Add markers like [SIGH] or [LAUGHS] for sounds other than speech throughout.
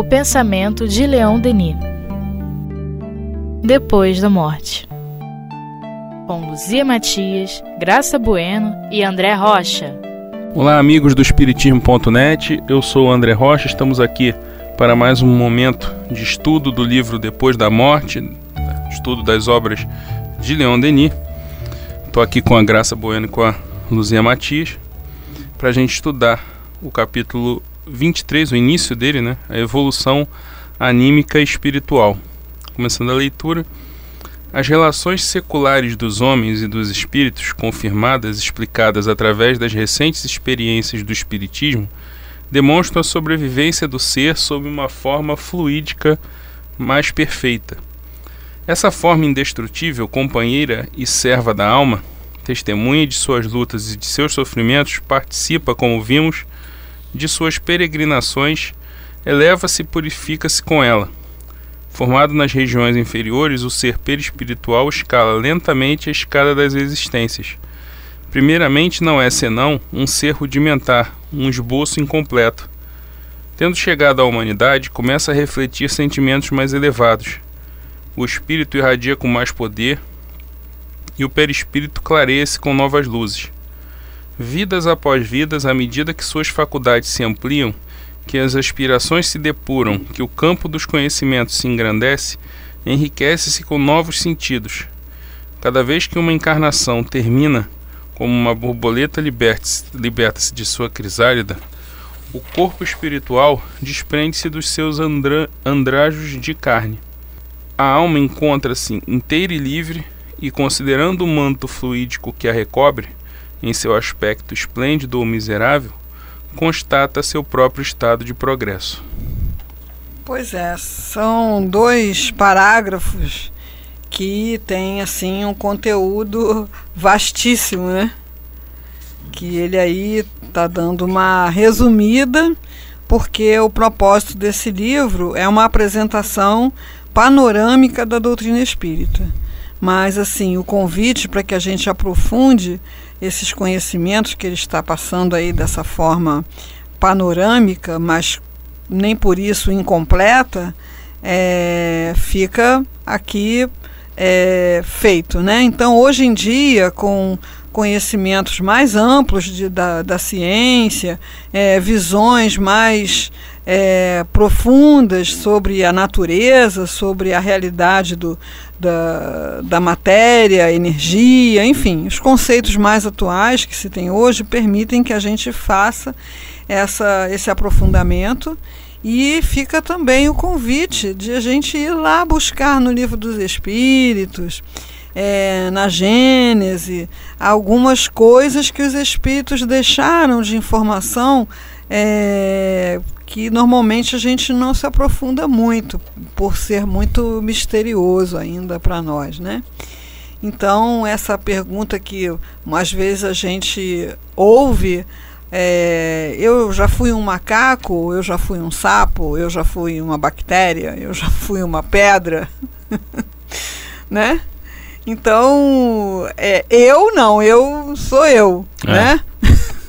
O pensamento de Leon Denis. Depois da morte. Com Luzia Matias, Graça Bueno e André Rocha. Olá, amigos do Espiritismo.net. Eu sou o André Rocha. Estamos aqui para mais um momento de estudo do livro Depois da Morte, estudo das obras de Leon Denis. Estou aqui com a Graça Bueno e com a Luzia Matias para a gente estudar o capítulo 23, o início dele, né? A evolução anímica e espiritual. Começando a leitura. As relações seculares dos homens e dos espíritos, confirmadas e explicadas através das recentes experiências do espiritismo, demonstram a sobrevivência do ser sob uma forma fluídica mais perfeita. Essa forma indestrutível, companheira e serva da alma, testemunha de suas lutas e de seus sofrimentos, participa, como vimos, de suas peregrinações, eleva-se e purifica-se com ela. Formado nas regiões inferiores, o ser perispiritual escala lentamente a escada das existências. Primeiramente, não é senão um ser rudimentar, um esboço incompleto. Tendo chegado à humanidade, começa a refletir sentimentos mais elevados. O espírito irradia com mais poder e o perispírito clareia-se com novas luzes. Vidas após vidas, à medida que suas faculdades se ampliam, que as aspirações se depuram, que o campo dos conhecimentos se engrandece, enriquece-se com novos sentidos. Cada vez que uma encarnação termina, como uma borboleta liberta-se liberta de sua crisálida, o corpo espiritual desprende-se dos seus andra, andrajos de carne. A alma encontra-se inteira e livre, e considerando o manto fluídico que a recobre, em seu aspecto esplêndido ou miserável, constata seu próprio estado de progresso. Pois é, são dois parágrafos que têm assim um conteúdo vastíssimo, né? Que ele aí está dando uma resumida, porque o propósito desse livro é uma apresentação panorâmica da doutrina espírita. Mas assim, o convite para que a gente aprofunde esses conhecimentos que ele está passando aí dessa forma panorâmica, mas nem por isso incompleta, é, fica aqui é, feito. Né? Então, hoje em dia, com conhecimentos mais amplos de, da, da ciência, é, visões mais é, profundas sobre a natureza, sobre a realidade do, da, da matéria, energia, enfim, os conceitos mais atuais que se tem hoje permitem que a gente faça essa, esse aprofundamento. E fica também o convite de a gente ir lá buscar no livro dos Espíritos, é, na Gênese, algumas coisas que os Espíritos deixaram de informação é, que normalmente a gente não se aprofunda muito, por ser muito misterioso ainda para nós, né? Então, essa pergunta que às vezes a gente ouve, é, eu já fui um macaco, eu já fui um sapo, eu já fui uma bactéria, eu já fui uma pedra, [LAUGHS] né? Então, é, eu não, eu sou eu, é. né?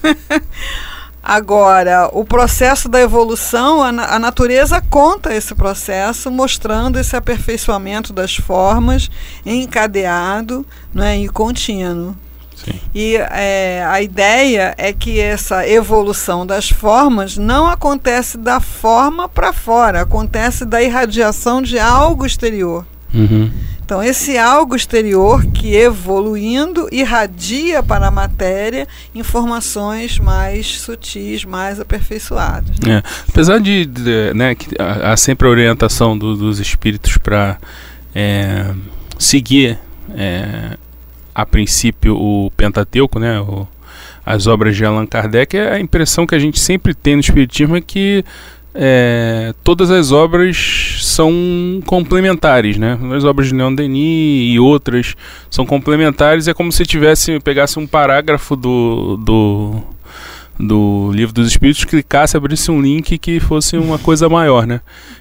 [LAUGHS] Agora, o processo da evolução, a, a, natureza conta esse processo, mostrando esse aperfeiçoamento das formas encadeado né, e contínuo. Sim. E é, a ideia é que essa evolução das formas não acontece da forma para fora, acontece da irradiação de algo exterior. Uhum. Então, esse algo exterior que evoluindo irradia para a matéria informações mais sutis, mais aperfeiçoadas. Né? É. Apesar de, de né, que há sempre a orientação do, dos espíritos para é, seguir, é, a princípio, o Pentateuco, né, o, as obras de Allan Kardec, a impressão que a gente sempre tem no Espiritismo é que é, todas as obras são complementares, né? As obras de Leon Denis e outras são complementares. É como se tivesse pegasse um parágrafo do, do, do livro dos Espíritos, clicasse, abrisse um link que fosse uma coisa maior, né?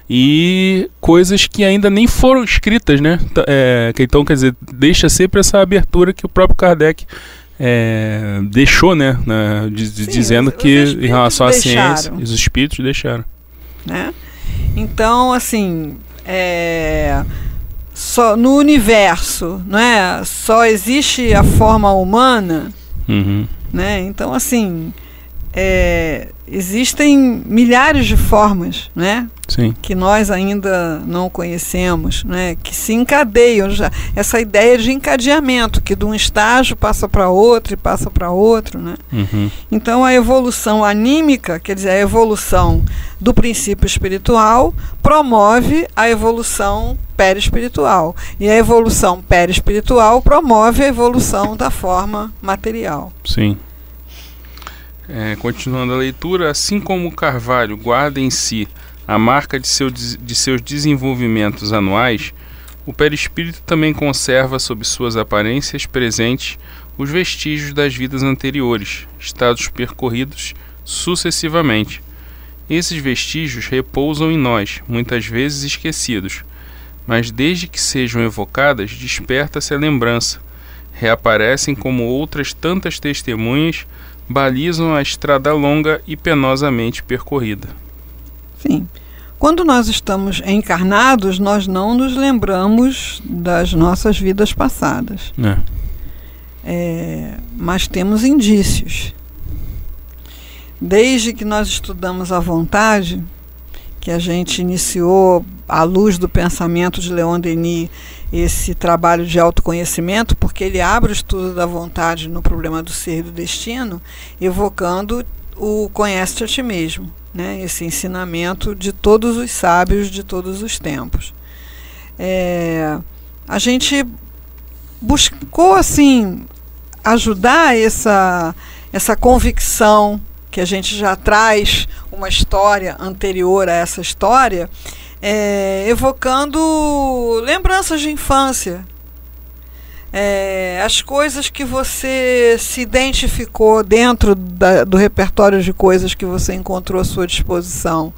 E coisas que ainda nem foram escritas, né? É, então, quer dizer, deixa sempre essa abertura que o próprio Kardec é, deixou, né? né de, de, Sim, dizendo que em relação à ciência, os espíritos deixaram né? Então, assim, é, só no universo, não é? Só existe a forma humana, Uhum. né? Então, assim, é, existem milhares de formas, né? Sim. que nós ainda não conhecemos, né, que se encadeiam já essa ideia de encadeamento que de um estágio passa para outro e passa para outro, né? Uhum. Então a evolução anímica, quer dizer, a evolução do princípio espiritual promove a evolução perispiritual e a evolução perispiritual promove a evolução da forma material. Sim. É, continuando a leitura, assim como Carvalho guarda em si a marca de, seu, de seus desenvolvimentos anuais, o perispírito também conserva sob suas aparências presentes os vestígios das vidas anteriores, estados percorridos sucessivamente. Esses vestígios repousam em nós, muitas vezes esquecidos, mas desde que sejam evocadas, desperta-se a lembrança, reaparecem como outras tantas testemunhas, balizam a estrada longa e penosamente percorrida. Sim. Quando nós estamos encarnados, nós não nos lembramos das nossas vidas passadas. É. É, mas temos indícios. Desde que nós estudamos a vontade, que a gente iniciou, à luz do pensamento de Leon Denis, esse trabalho de autoconhecimento, porque ele abre o estudo da vontade no problema do ser e do destino, evocando o conhece a ti mesmo, né? esse ensinamento de todos os sábios de todos os tempos. É, a gente buscou assim ajudar essa, essa convicção que a gente já traz uma história anterior a essa história, é, evocando lembranças de infância. É, as coisas que você se identificou dentro da, do repertório de coisas que você encontrou à sua disposição,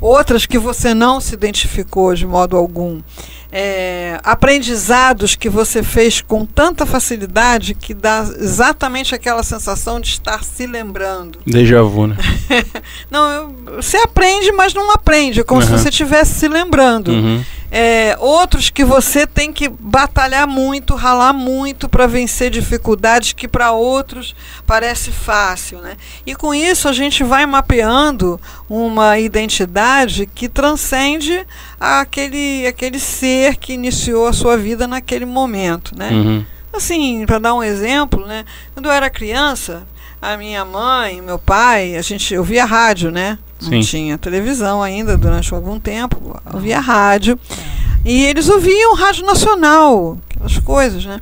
outras que você não se identificou de modo algum é, aprendizados que você fez com tanta facilidade que dá exatamente aquela sensação de estar se lembrando. Déjà vu, né? [LAUGHS] não, você aprende, mas não aprende, é como uhum. se você estivesse se lembrando. Uhum. É, outros que você tem que batalhar muito, ralar muito para vencer dificuldades que para outros parece fácil. Né? E com isso a gente vai mapeando uma identidade que transcende aquele, aquele ser que iniciou a sua vida naquele momento. Né? Uhum. Assim, para dar um exemplo, né? quando eu era criança, a minha mãe, meu pai, a gente ouvia rádio, né? Não Sim. tinha televisão ainda durante algum tempo, ouvia rádio. E eles ouviam rádio nacional, aquelas coisas, né?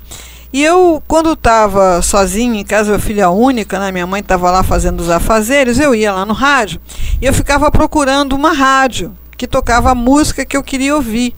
E eu, quando estava sozinha em casa, eu filha única, né? Minha mãe estava lá fazendo os afazeres, eu ia lá no rádio e eu ficava procurando uma rádio que tocava a música que eu queria ouvir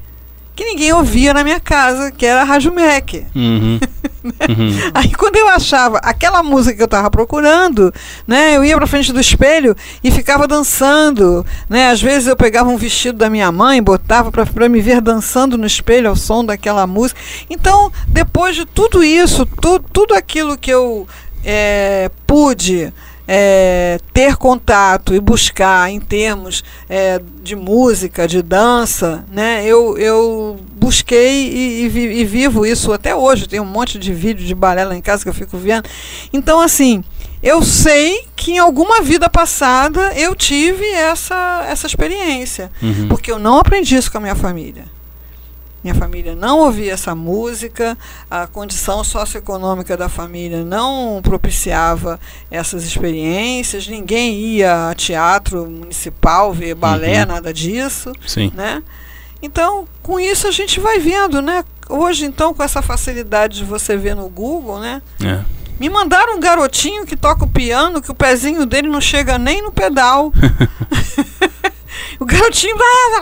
que ninguém ouvia na minha casa, que era a Rádio Mac. Uhum. [LAUGHS] [LAUGHS] uhum. Aí quando eu achava aquela música que eu estava procurando, né, eu ia para frente do espelho e ficava dançando, né? Às vezes eu pegava um vestido da minha mãe, botava para me ver dançando no espelho ao som daquela música. Então, depois de tudo isso, tu, tudo aquilo que eu é, pude é, ter contato e buscar em termos é, de música, de dança, né? Eu, eu busquei e, e, e, vivo isso até hoje. Tem um monte de vídeo de balé lá em casa que eu fico vendo. Então, assim, eu sei que em alguma vida passada eu tive essa, essa experiência. Uhum. Porque eu não aprendi isso com a minha família. Minha família não ouvia essa música, a condição socioeconômica da família não propiciava essas experiências, ninguém ia a teatro municipal ver balé, Uhum. nada disso, Sim. né? Então, com isso a gente vai vendo, né? Hoje, então, com essa facilidade de você ver no Google, né? É. Me mandaram um garotinho que toca o piano, que o pezinho dele não chega nem no pedal. [LAUGHS] [LAUGHS] o garotinho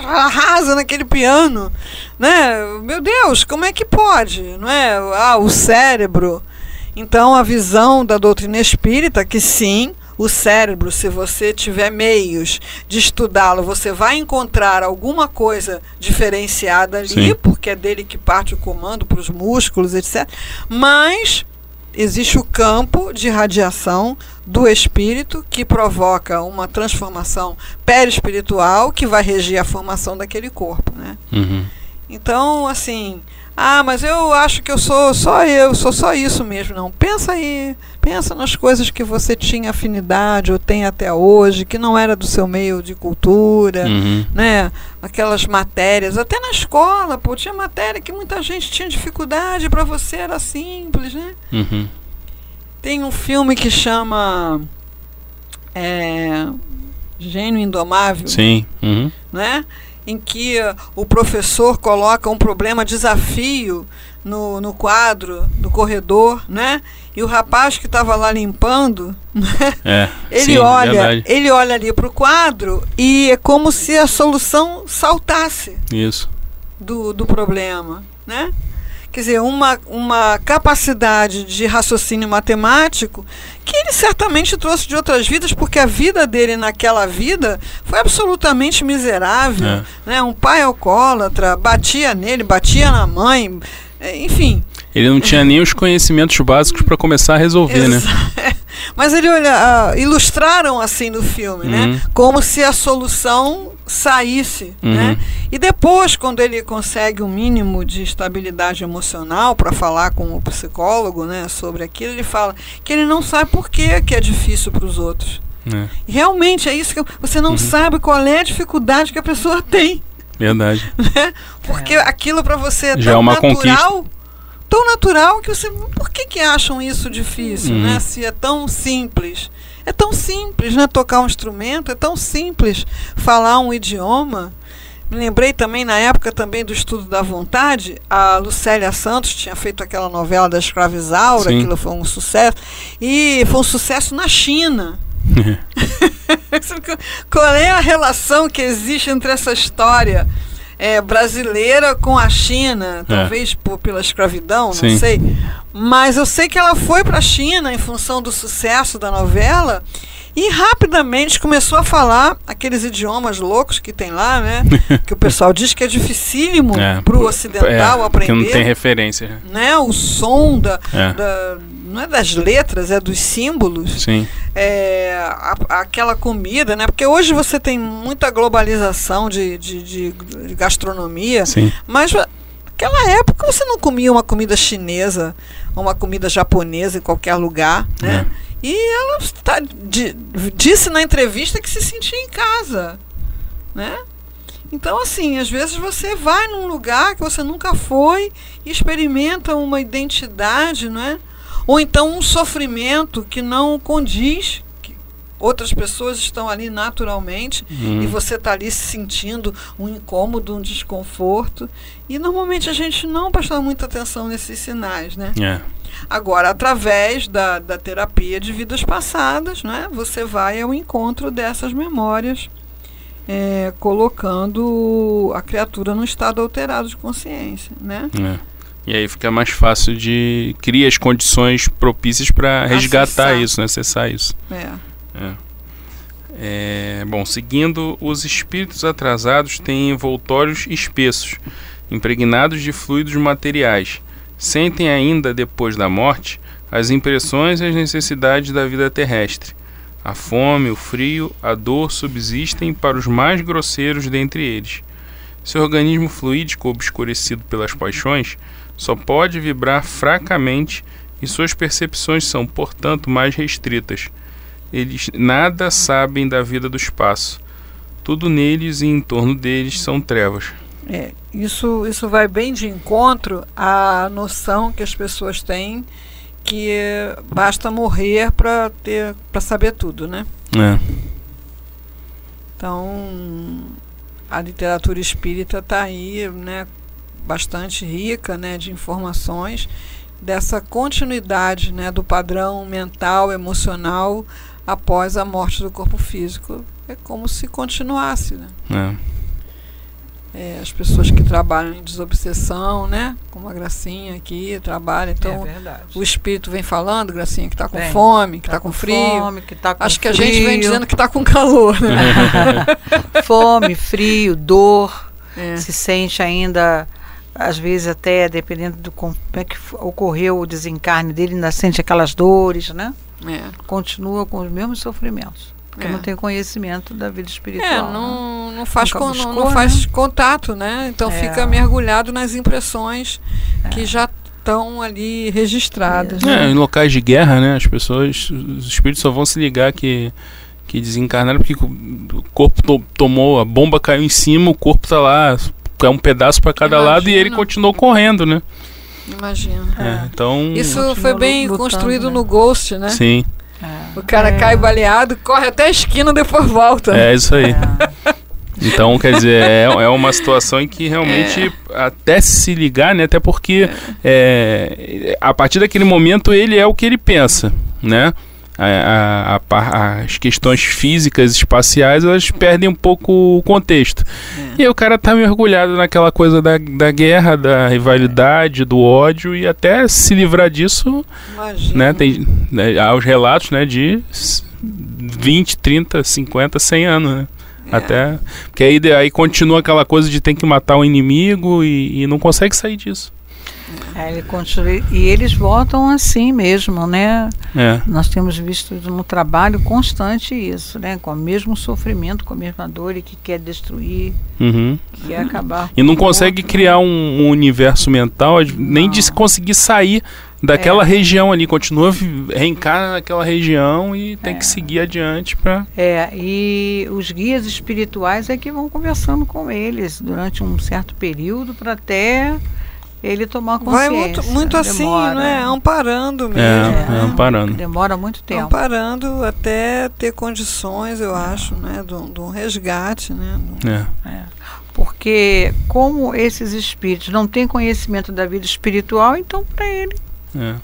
arrasa naquele piano, né? Meu Deus, como é que pode, não é? Ah, o cérebro. Então, a visão da doutrina espírita que sim, o cérebro, se você tiver meios de estudá-lo, você vai encontrar alguma coisa diferenciada ali, Sim. porque é dele que parte o comando para os músculos, etc. Mas existe o campo de radiação do espírito que provoca uma transformação perispiritual que vai regir a formação daquele corpo, né? Uhum. Então, assim, ah, mas eu acho que eu sou só eu, sou só isso mesmo. Não, pensa aí, pensa nas coisas que você tinha afinidade ou tem até hoje, que não era do seu meio de cultura, Uhum. né? Aquelas matérias, até na escola, pô, tinha matéria que muita gente tinha dificuldade, para você era simples, né? Uhum. Tem um filme que chama é, Gênio Indomável, Sim. Uhum. né? Em que uh, o professor coloca um problema, desafio no, no quadro do corredor, né? E o rapaz que estava lá limpando, [LAUGHS] É. ele sim, olha, verdade. ele olha ali para o quadro e é como se a solução saltasse Isso. do, do problema, né? Quer dizer, uma, uma capacidade de raciocínio matemático que ele certamente trouxe de outras vidas, porque a vida dele naquela vida foi absolutamente miserável. É. Né? Um pai alcoólatra, batia nele, batia na mãe, é, enfim. Ele não tinha nem os conhecimentos básicos para começar a resolver, né? [LAUGHS] Mas ele olha, ah, ilustraram assim no filme, Uhum. né? Como se a solução saísse, Uhum. né? E depois, quando ele consegue um mínimo de estabilidade emocional para falar com o psicólogo, né, sobre aquilo, ele fala que ele não sabe por que que é difícil para os outros. É, Realmente é isso que eu- você não sabe qual é a dificuldade que a pessoa tem, verdade. [LAUGHS] né? Porque aquilo para você é Já tão é uma natural, tão natural que você, por que que acham isso difícil, Uhum. né? Se é tão simples. É tão simples, né? Tocar um instrumento, é tão simples falar um idioma. Me lembrei também na época também do estudo da vontade, a Lucélia Santos tinha feito aquela novela da escravizaura, Sim. aquilo foi um sucesso, e foi um sucesso na China. [LAUGHS] [LAUGHS] Qual é a relação que existe entre essa história é, brasileira com a China? Talvez por, pela escravidão, não Sim. sei. Mas eu sei que ela foi para a China em função do sucesso da novela e rapidamente começou a falar aqueles idiomas loucos que tem lá, né? [LAUGHS] que o pessoal diz que é dificílimo É, para o ocidental é, aprender Porque não tem referência. né? né? O som da, É. da- não é das letras, é dos símbolos. Sim. É, a- aquela comida, né? Porque hoje você tem muita globalização de, de, de- de gastronomia, Sim. mas naquela época você não comia uma comida chinesa, uma comida japonesa em qualquer lugar, né? E ela tá- di- disse na entrevista que se sentia em casa, né? Então, assim, às vezes você vai num lugar que você nunca foi e experimenta uma identidade, não é? Ou então um sofrimento que não condiz, outras pessoas estão ali naturalmente Hum. e você está ali se sentindo um incômodo, um desconforto. E normalmente a gente não presta muita atenção nesses sinais, né? É. Agora, através da, da terapia de vidas passadas, né, você vai ao encontro dessas memórias, é, colocando a criatura num estado alterado de consciência, né? É. E aí fica mais fácil de criar as condições propícias para resgatar Acessar. isso, né? acessar isso. É. É. É, bom, seguindo, os espíritos atrasados têm envoltórios espessos, impregnados de fluidos materiais. Sentem ainda, depois da morte, as impressões e as necessidades da vida terrestre. A fome, o frio, a dor subsistem para os mais grosseiros dentre eles. Seu organismo fluídico, obscurecido pelas paixões, só pode vibrar fracamente e suas percepções são, portanto, mais restritas. Eles nada sabem da vida do espaço. Tudo neles e em torno deles são trevas. É, isso, isso vai bem de encontro à noção que as pessoas têm que basta morrer para ter para saber tudo, né? É, Então a literatura espírita está aí, né, bastante rica, né, de informações dessa continuidade, né, do padrão mental, emocional após a morte do corpo físico. É como se continuasse, né? é, É, as pessoas que trabalham em desobsessão, né? Como a Gracinha aqui trabalha, então é verdade. o espírito vem falando, Gracinha, que está com Vem. fome, que está com, frio. Fome, que tá com Acho que a gente vem dizendo que está com calor, né? [LAUGHS] fome, frio, dor, É. se sente ainda às vezes até dependendo do como é que ocorreu o desencarne dele, ainda sente aquelas dores, né? É. Continua com os mesmos sofrimentos. Porque É. não tem conhecimento da vida espiritual. É, né? não, não, faz, buscou, não, não faz contato, né? Então É. fica mergulhado nas impressões que já estão ali registradas. É, em locais de guerra, né? As pessoas, os espíritos só vão se ligar que, que desencarnaram porque o corpo to- tomou, a bomba caiu em cima, o corpo tá lá, é um pedaço para cada lado e ele Imagina. continuou correndo, né? Imagina. É, então, Isso foi bem lutando, construído né? no Ghost, né? sim, É. O cara É. cai baleado, corre até a esquina depois volta. é isso aí. É. [LAUGHS] Então, quer dizer, é, é uma situação em que realmente até se ligar, né? Até porque é, a partir daquele momento ele é o que ele pensa, né? A- a- as questões físicas, espaciais, elas perdem um pouco o contexto. E aí o cara tá mergulhado naquela coisa da, da guerra, da rivalidade, do ódio, e até se livrar disso, Imagina. né? Tem né, há os relatos, né, de s- 20, 30, 50, 100 anos, né? É. Até. Porque aí, aí continua aquela coisa de tem que matar o inimigo e, e não consegue sair disso. É, ele continua, e eles votam assim mesmo, né? É. Nós temos visto no trabalho constante isso, né? Com o mesmo sofrimento, com a mesma dor e que quer destruir, Uhum. que quer acabar. E não consegue outro. criar um, um universo mental, nem de Não. se conseguir sair daquela É. região ali. Continua, reencarna naquela região e tem É. que seguir adiante pra. É, e os guias espirituais é que vão conversando com eles durante um certo período para até ele tomar Vai consciência. muito, muito assim, Demora. né? Amparando mesmo. É, né? amparando. Demora muito tempo. Amparando até ter condições, eu acho, né? De um resgate, né? de um- É. Porque como esses espíritos não têm conhecimento da vida espiritual, então para ele É.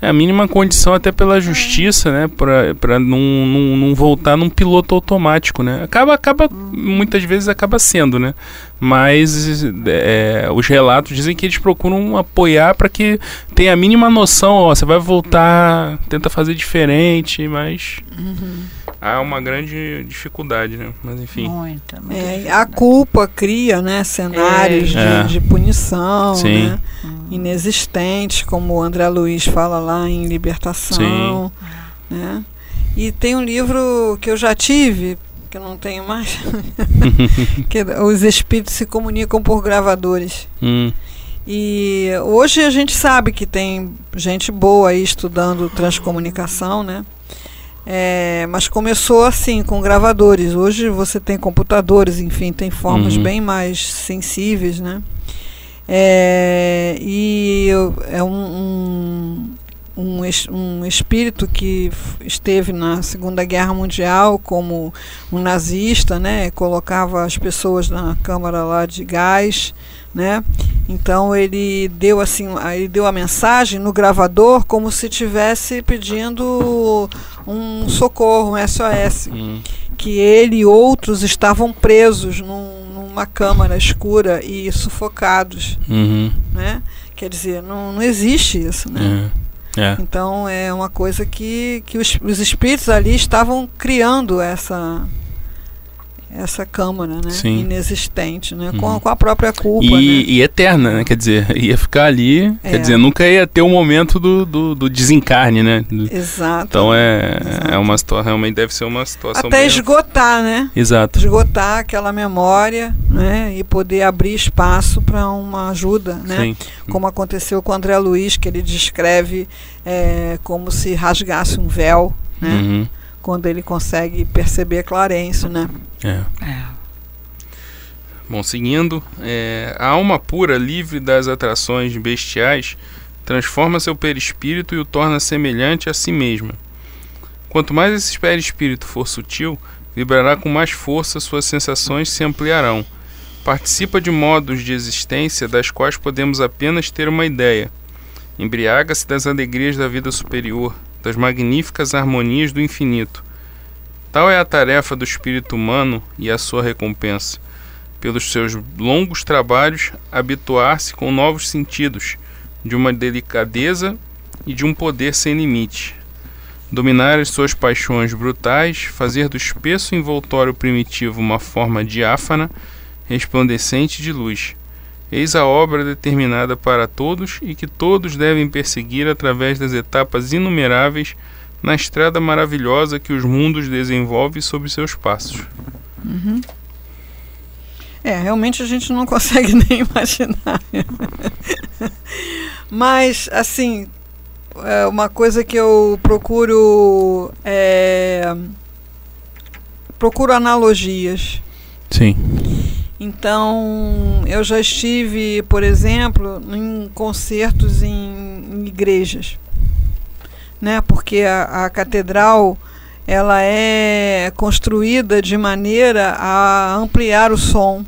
É a mínima condição até pela justiça, né? Pra, pra não, não, não voltar num piloto automático, né? Acaba, acaba muitas vezes acaba sendo, né? Mas é, os relatos dizem que eles procuram apoiar para que tenha a mínima noção, ó, você vai voltar, tenta fazer diferente, mas há uma grande dificuldade, né? Mas enfim. muita, muita É, a culpa cria né, cenários É. de, de punição Sim. né, inexistentes, como o André Luiz fala lá em Libertação. Né? E tem um livro que eu já tive, que eu não tenho mais, [LAUGHS] que é Os Espíritos se Comunicam por Gravadores. Hum, E hoje a gente sabe que tem gente boa aí estudando transcomunicação, né? É, mas começou assim, com gravadores. Hoje você tem computadores, enfim, tem formas Uhum. bem mais sensíveis, né? É, e eu- é um, um, um, um espírito que esteve na Segunda Guerra Mundial como um nazista, né? Colocava as pessoas na câmara lá de gás, né? Então ele deu assim, a- ele deu a mensagem no gravador como se tivesse pedindo um socorro, um SOS, hum, que ele e outros estavam presos num- numa câmara escura e sufocados, uhum, né? Quer dizer, não, não existe isso, né? é, é, Então é uma coisa que, que os, os espíritos ali estavam criando essa essa câmara, né? Sim. Inexistente, né? Com, Uhum. a- com a própria culpa, E, né? e eterna, né? Quer dizer, [LAUGHS] ia ficar ali, É. quer dizer, nunca ia ter o momento do, do, do desencarne, né? Do- Exato. Então é, Exato. é uma situação, realmente deve ser uma situação Até bem- esgotar, né? Exato. Esgotar aquela memória, né? E poder abrir espaço para uma ajuda, né? Sim. Como aconteceu com o André Luiz, que ele descreve é, como se rasgasse um véu, né? Uhum. Quando ele consegue perceber Clarencio, né? É. É. Bom, seguindo, é, a alma pura, livre das atrações bestiais, transforma seu perispírito e o torna semelhante a si mesma. Quanto mais esse perispírito for sutil, vibrará com mais força, suas sensações se ampliarão. Participa de modos de existência das quais podemos apenas ter uma ideia. Embriaga-se das alegrias da vida superior, das magníficas harmonias do infinito. Tal é a tarefa do espírito humano e a sua recompensa pelos seus longos trabalhos, habituar-se com novos sentidos, de uma delicadeza e de um poder sem limite. Dominar as suas paixões brutais, fazer do espesso envoltório primitivo uma forma diáfana, resplandecente de luz. Eis a obra determinada para todos e que todos devem perseguir através das etapas inumeráveis na estrada maravilhosa que os mundos desenvolvem sob seus passos. Uhum. É, realmente a gente não [LAUGHS] consegue nem imaginar. [LAUGHS] Mas, assim, é uma coisa que eu procuro. É, procuro analogias. Sim. Então, eu já estive, por exemplo, em concertos em, em igrejas, né? Porque a, a, catedral ela é construída de maneira a ampliar o som,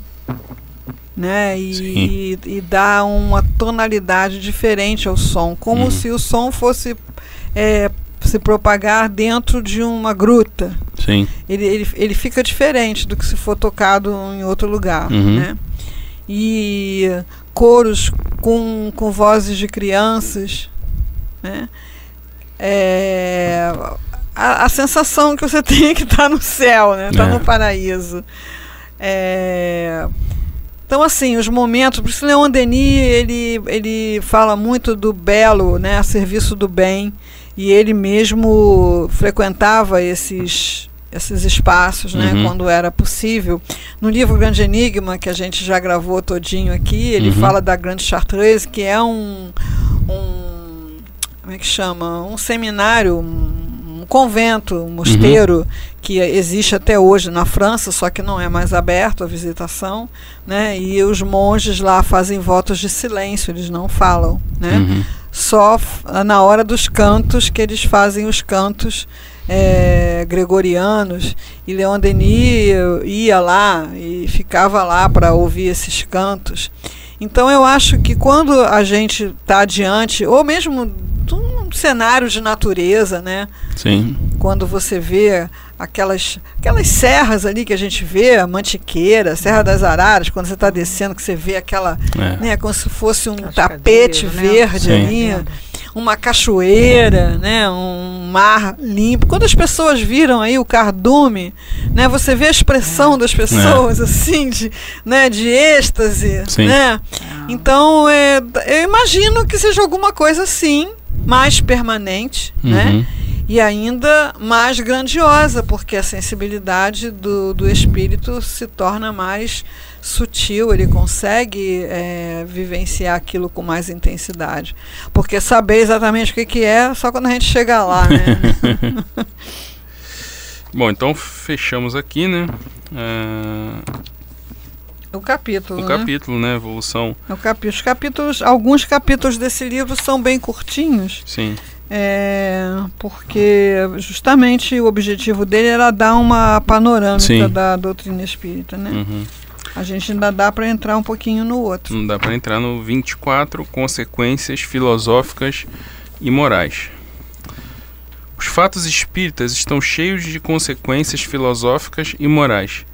né? E, e, e dar uma tonalidade diferente ao som, como uhum. se o som fosse é, se propagar dentro de uma gruta. Sim. Ele, ele, ele fica diferente do que se for tocado em outro lugar, uhum. né? E coros com, com vozes de crianças, né? É, a, a sensação que você [LAUGHS] tem é que está no céu, né? Está é. no paraíso. É, então, assim, os momentos. Por isso, Leon Denis ele, ele fala muito do belo, né, a serviço do bem e ele mesmo frequentava esses esses espaços, né, uhum. quando era possível. No livro Grande Enigma, que a gente já gravou todinho aqui, ele uhum. fala da Grande Chartreuse, que é um, um como é que chama? Um seminário, um, um convento, um mosteiro uhum. que existe até hoje na França, só que não é mais aberto à visitação, né? E os monges lá fazem votos de silêncio, eles não falam, né? Uhum só na hora dos cantos que eles fazem os cantos é, gregorianos e Leon Denis ia lá e ficava lá para ouvir esses cantos. Então eu acho que quando a gente está diante, ou mesmo um cenário de natureza, né? Sim. Quando você vê aquelas, aquelas serras ali que a gente vê, a Mantiqueira, Serra das Araras, quando você está descendo, que você vê aquela, é. né, como se fosse um tapete né? verde né? ali, uma cachoeira, né, um mar limpo. Quando as pessoas viram aí o cardume, né, você vê a expressão é. das pessoas, é. assim, de, né, de êxtase, Sim. né? Então, é, eu imagino que seja alguma coisa assim, mais permanente, né? uhum. né? e ainda mais grandiosa, porque a sensibilidade do, do espírito se torna mais sutil, ele consegue é, vivenciar aquilo com mais intensidade. Porque saber exatamente o que, que é só quando a gente chega lá, né? [LAUGHS] Bom, então fechamos aqui, né? Uh... O capítulo. O né? capítulo, né? Evolução. O capítulo. Os capítulos, alguns capítulos desse livro são bem curtinhos. Sim. É, porque justamente o objetivo dele era dar uma panorâmica Sim. da doutrina espírita, né? Uhum. A gente ainda dá para entrar um pouquinho no outro. Não dá para entrar no 24 consequências filosóficas e morais. Os fatos espíritas estão cheios de consequências filosóficas e morais.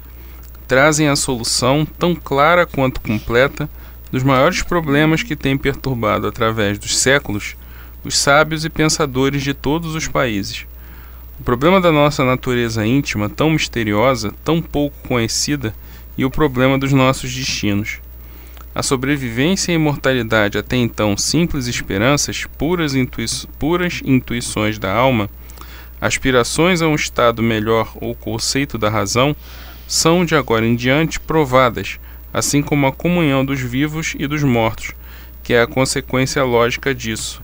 Trazem a solução tão clara quanto completa dos maiores problemas que têm perturbado através dos séculos os sábios e pensadores de todos os países. O problema da nossa natureza íntima, tão misteriosa, tão pouco conhecida, e o problema dos nossos destinos. A sobrevivência e a imortalidade, até então simples esperanças, puras, intui puras intuições da alma, aspirações a um estado melhor ou conceito da razão, são de agora em diante provadas, assim como a comunhão dos vivos e dos mortos, que é a consequência lógica disso.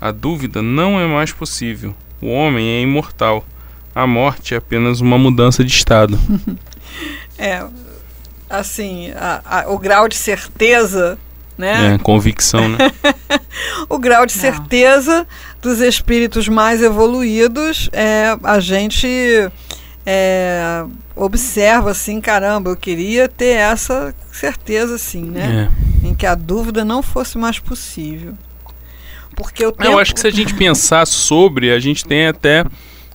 A dúvida não é mais possível. O homem é imortal. A morte é apenas uma mudança de estado. [LAUGHS] é, assim, a, a, o grau de certeza, né? É, convicção, né? [LAUGHS] o grau de não. certeza dos espíritos mais evoluídos é a gente é, observa assim, caramba, eu queria ter essa certeza assim, né? É. Em que a dúvida não fosse mais possível. Porque o tempo... Eu acho que se a gente pensar sobre, a gente tem até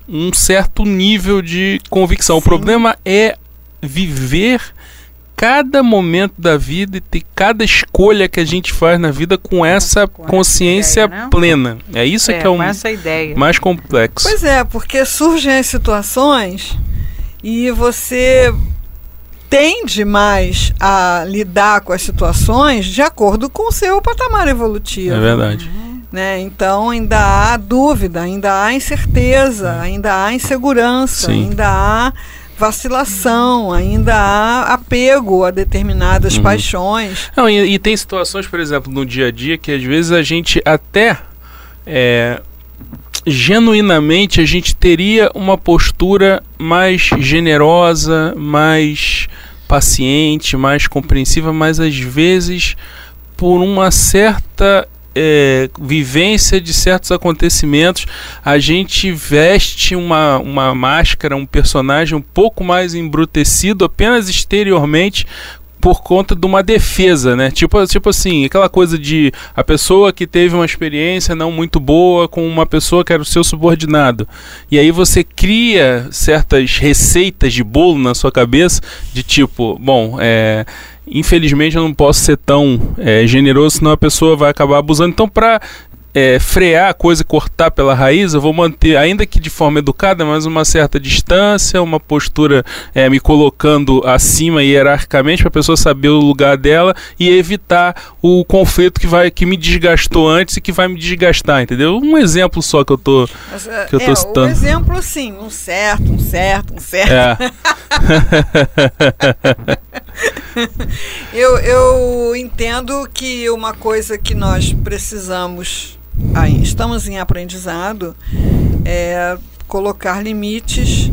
um certo nível de convicção. Sim. O problema é viver cada momento da vida e ter cada escolha que a gente faz na vida com essa com consciência ideia, né? plena. É isso é, que é o mais complexo. Pois é, porque surgem as situações e você tende mais a lidar com as situações de acordo com o seu patamar evolutivo. É verdade. Né? Então ainda há dúvida, ainda há incerteza, ainda há insegurança, Sim. ainda há vacilação, ainda há apego a determinadas Uhum. paixões. Não, e, e tem situações, por exemplo, no dia a dia que às vezes a gente até é, genuinamente a gente teria uma postura mais generosa, mais paciente, mais compreensiva, mas às vezes por uma certa é, vivência de certos acontecimentos, a gente veste uma, uma máscara, um personagem um pouco mais embrutecido apenas exteriormente por conta de uma defesa, né? Tipo, tipo assim, aquela coisa de a pessoa que teve uma experiência não muito boa com uma pessoa que era o seu subordinado. E aí você cria certas receitas de bolo na sua cabeça de tipo, bom, é, infelizmente eu não posso ser tão é, generoso, senão a pessoa vai acabar abusando. Então, para é, frear a coisa e cortar pela raiz, eu vou manter, ainda que de forma educada, mas uma certa distância, uma postura é, me colocando acima hierarquicamente para a pessoa saber o lugar dela e evitar o conflito que vai que me desgastou antes e que vai me desgastar, entendeu? Um exemplo só que eu tô Mas, é, Que eu tô é, o citando. exemplo, sim, um certo, um certo, um certo. é, [LAUGHS] Eu, eu entendo que uma coisa que nós precisamos, aí, estamos em aprendizado, é colocar limites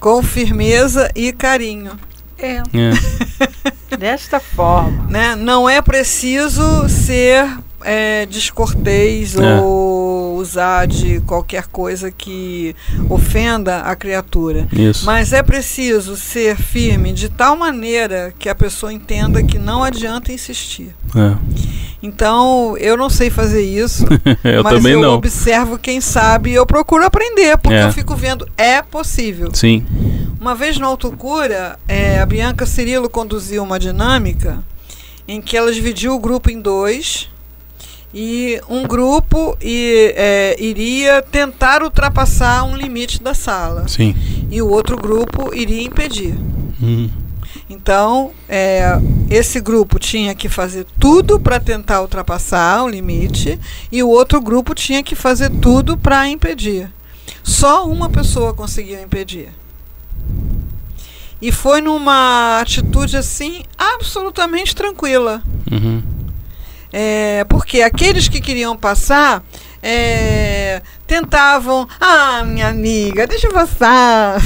com firmeza e carinho. É, é, [LAUGHS] desta forma. Né? Não é preciso ser é, descortês É. ou usar de qualquer coisa que ofenda a criatura. isso. Mas é preciso ser firme de tal maneira que a pessoa entenda que não adianta insistir. É. Então, eu não sei fazer isso, [LAUGHS] eu mas também eu não. observo quem sabe e eu procuro aprender, porque É. eu fico vendo, é possível. Sim. Uma vez no Autocura, é, a Bianca Cirilo conduziu uma dinâmica em que ela dividiu o grupo em dois e um grupo e, é, iria tentar ultrapassar um limite da sala Sim. e o outro grupo iria impedir. Hum, Então, é, esse grupo tinha que fazer tudo para tentar ultrapassar o limite e o outro grupo tinha que fazer tudo para impedir. Só uma pessoa conseguiu impedir. E foi numa atitude assim absolutamente tranquila. uhum. É, porque aqueles que queriam passar é, tentavam, ah, minha amiga, deixa eu passar.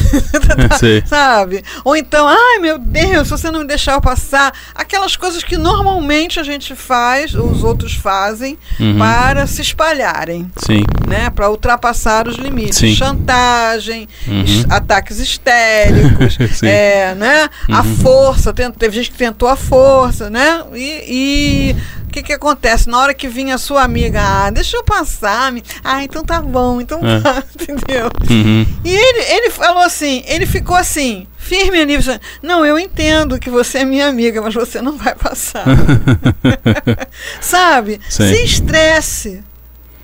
[LAUGHS] Sabe? Ou então, ai meu Deus, se você não me deixar eu passar. Aquelas coisas que normalmente a gente faz, os outros fazem, Uhum. para se espalharem, Sim. né? Para ultrapassar os limites. Sim. Chantagem, Uhum. es- ataques histéricos, [LAUGHS] é, né? A Uhum. força, tent- teve gente que tentou a força, né? E. e que, que acontece? Na hora que vinha a sua amiga, ah, deixa eu passar. me- Ah, então tá bom, então É. tá, [LAUGHS] entendeu? Uhum. E ele, ele falou assim, ele ficou assim, firme ali, dizendo, não, eu entendo que você é minha amiga, mas você não vai passar. [LAUGHS] Sabe? Sim. Se estresse.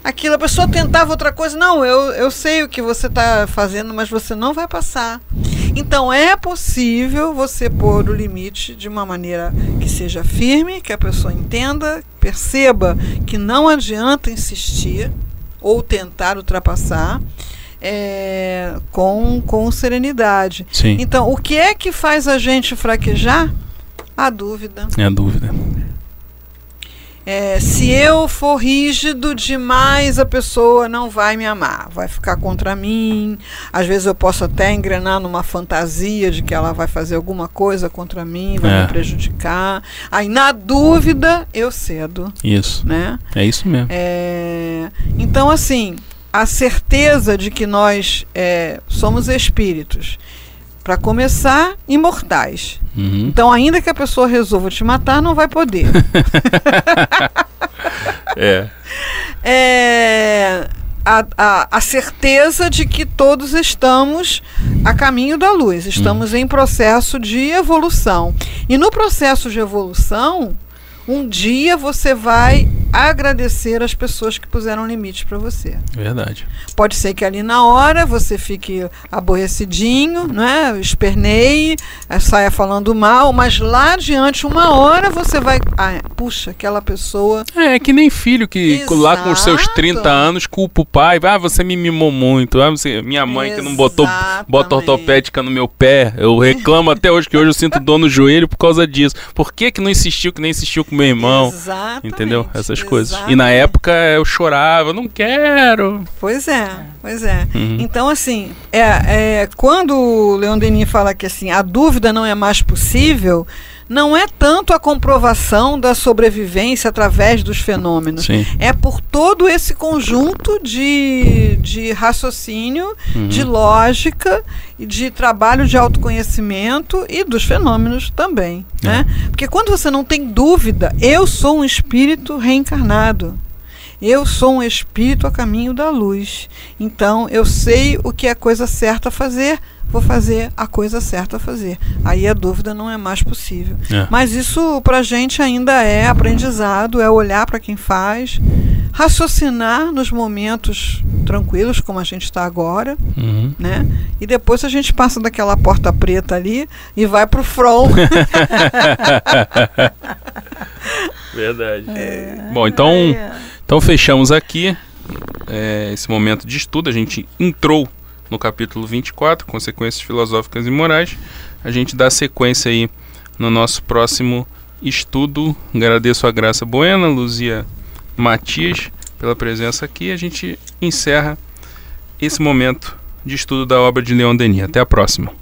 Aquilo, a pessoa tentava outra coisa, não, eu, eu sei o que você está fazendo, mas você não vai passar. Então é possível você pôr o limite de uma maneira que seja firme, que a pessoa entenda, perceba que não adianta insistir ou tentar ultrapassar é, com, com serenidade. Sim. Então, o que é que faz a gente fraquejar? A dúvida. É a dúvida. É, se eu for rígido demais, a pessoa não vai me amar, vai ficar contra mim. Às vezes eu posso até engrenar numa fantasia de que ela vai fazer alguma coisa contra mim, vai É. me prejudicar. Aí, na dúvida, eu cedo, Isso. né? É isso mesmo. É, então, assim, a certeza de que nós é, somos espíritos, para começar, imortais. Uhum. Então, ainda que a pessoa resolva te matar, não vai poder. [LAUGHS] É. é, a, a, a certeza de que todos estamos a caminho da luz, estamos em processo de evolução. E no processo de evolução, um dia você vai agradecer as pessoas que puseram limites para você. Verdade. Pode ser que ali na hora você fique aborrecidinho, né? Esperneie, eh, saia falando mal, mas lá adiante, uma hora, você vai. Ah, puxa, aquela pessoa. É, que nem filho que lá com os seus Exato. 30 anos culpa o pai. Ah, você me mimou muito. Ah, você, minha mãe que não botou bota Exatamente. ortopédica no meu pé. Eu reclamo até hoje que hoje eu sinto dor no joelho por causa disso. Por que que não insistiu que nem insistiu com meu irmão? Exatamente. Entendeu? Essas coisas. E na época eu chorava, não quero. Pois é, pois é. Uhum. Então, assim, é, é, quando o Leon Denis fala que assim, a dúvida não é mais possível, não é tanto a comprovação da sobrevivência através dos fenômenos. Sim. É por todo esse conjunto de, de raciocínio, de lógica e de trabalho de autoconhecimento e dos fenômenos também. Né? Porque quando você não tem dúvida, eu sou um espírito reencarnado. Eu sou um espírito a caminho da luz. Então eu sei o que é a coisa certa a fazer, vou fazer a coisa certa a fazer. Aí a dúvida não é mais possível. É. Mas isso pra gente ainda é aprendizado, é olhar para quem faz, raciocinar nos momentos tranquilos, como a gente está agora, Uhum. né? E depois a gente passa daquela porta preta ali e vai pro front. [LAUGHS] [LAUGHS] Verdade. Bom, então, então fechamos aqui é, esse momento de estudo. A gente entrou no capítulo 24, Consequências Filosóficas e Morais. A gente dá sequência aí no nosso próximo estudo. Agradeço a Graça Buena, Luzia Matias, pela presença aqui. A gente encerra esse momento de estudo da obra de Leon Denis. Até a próxima.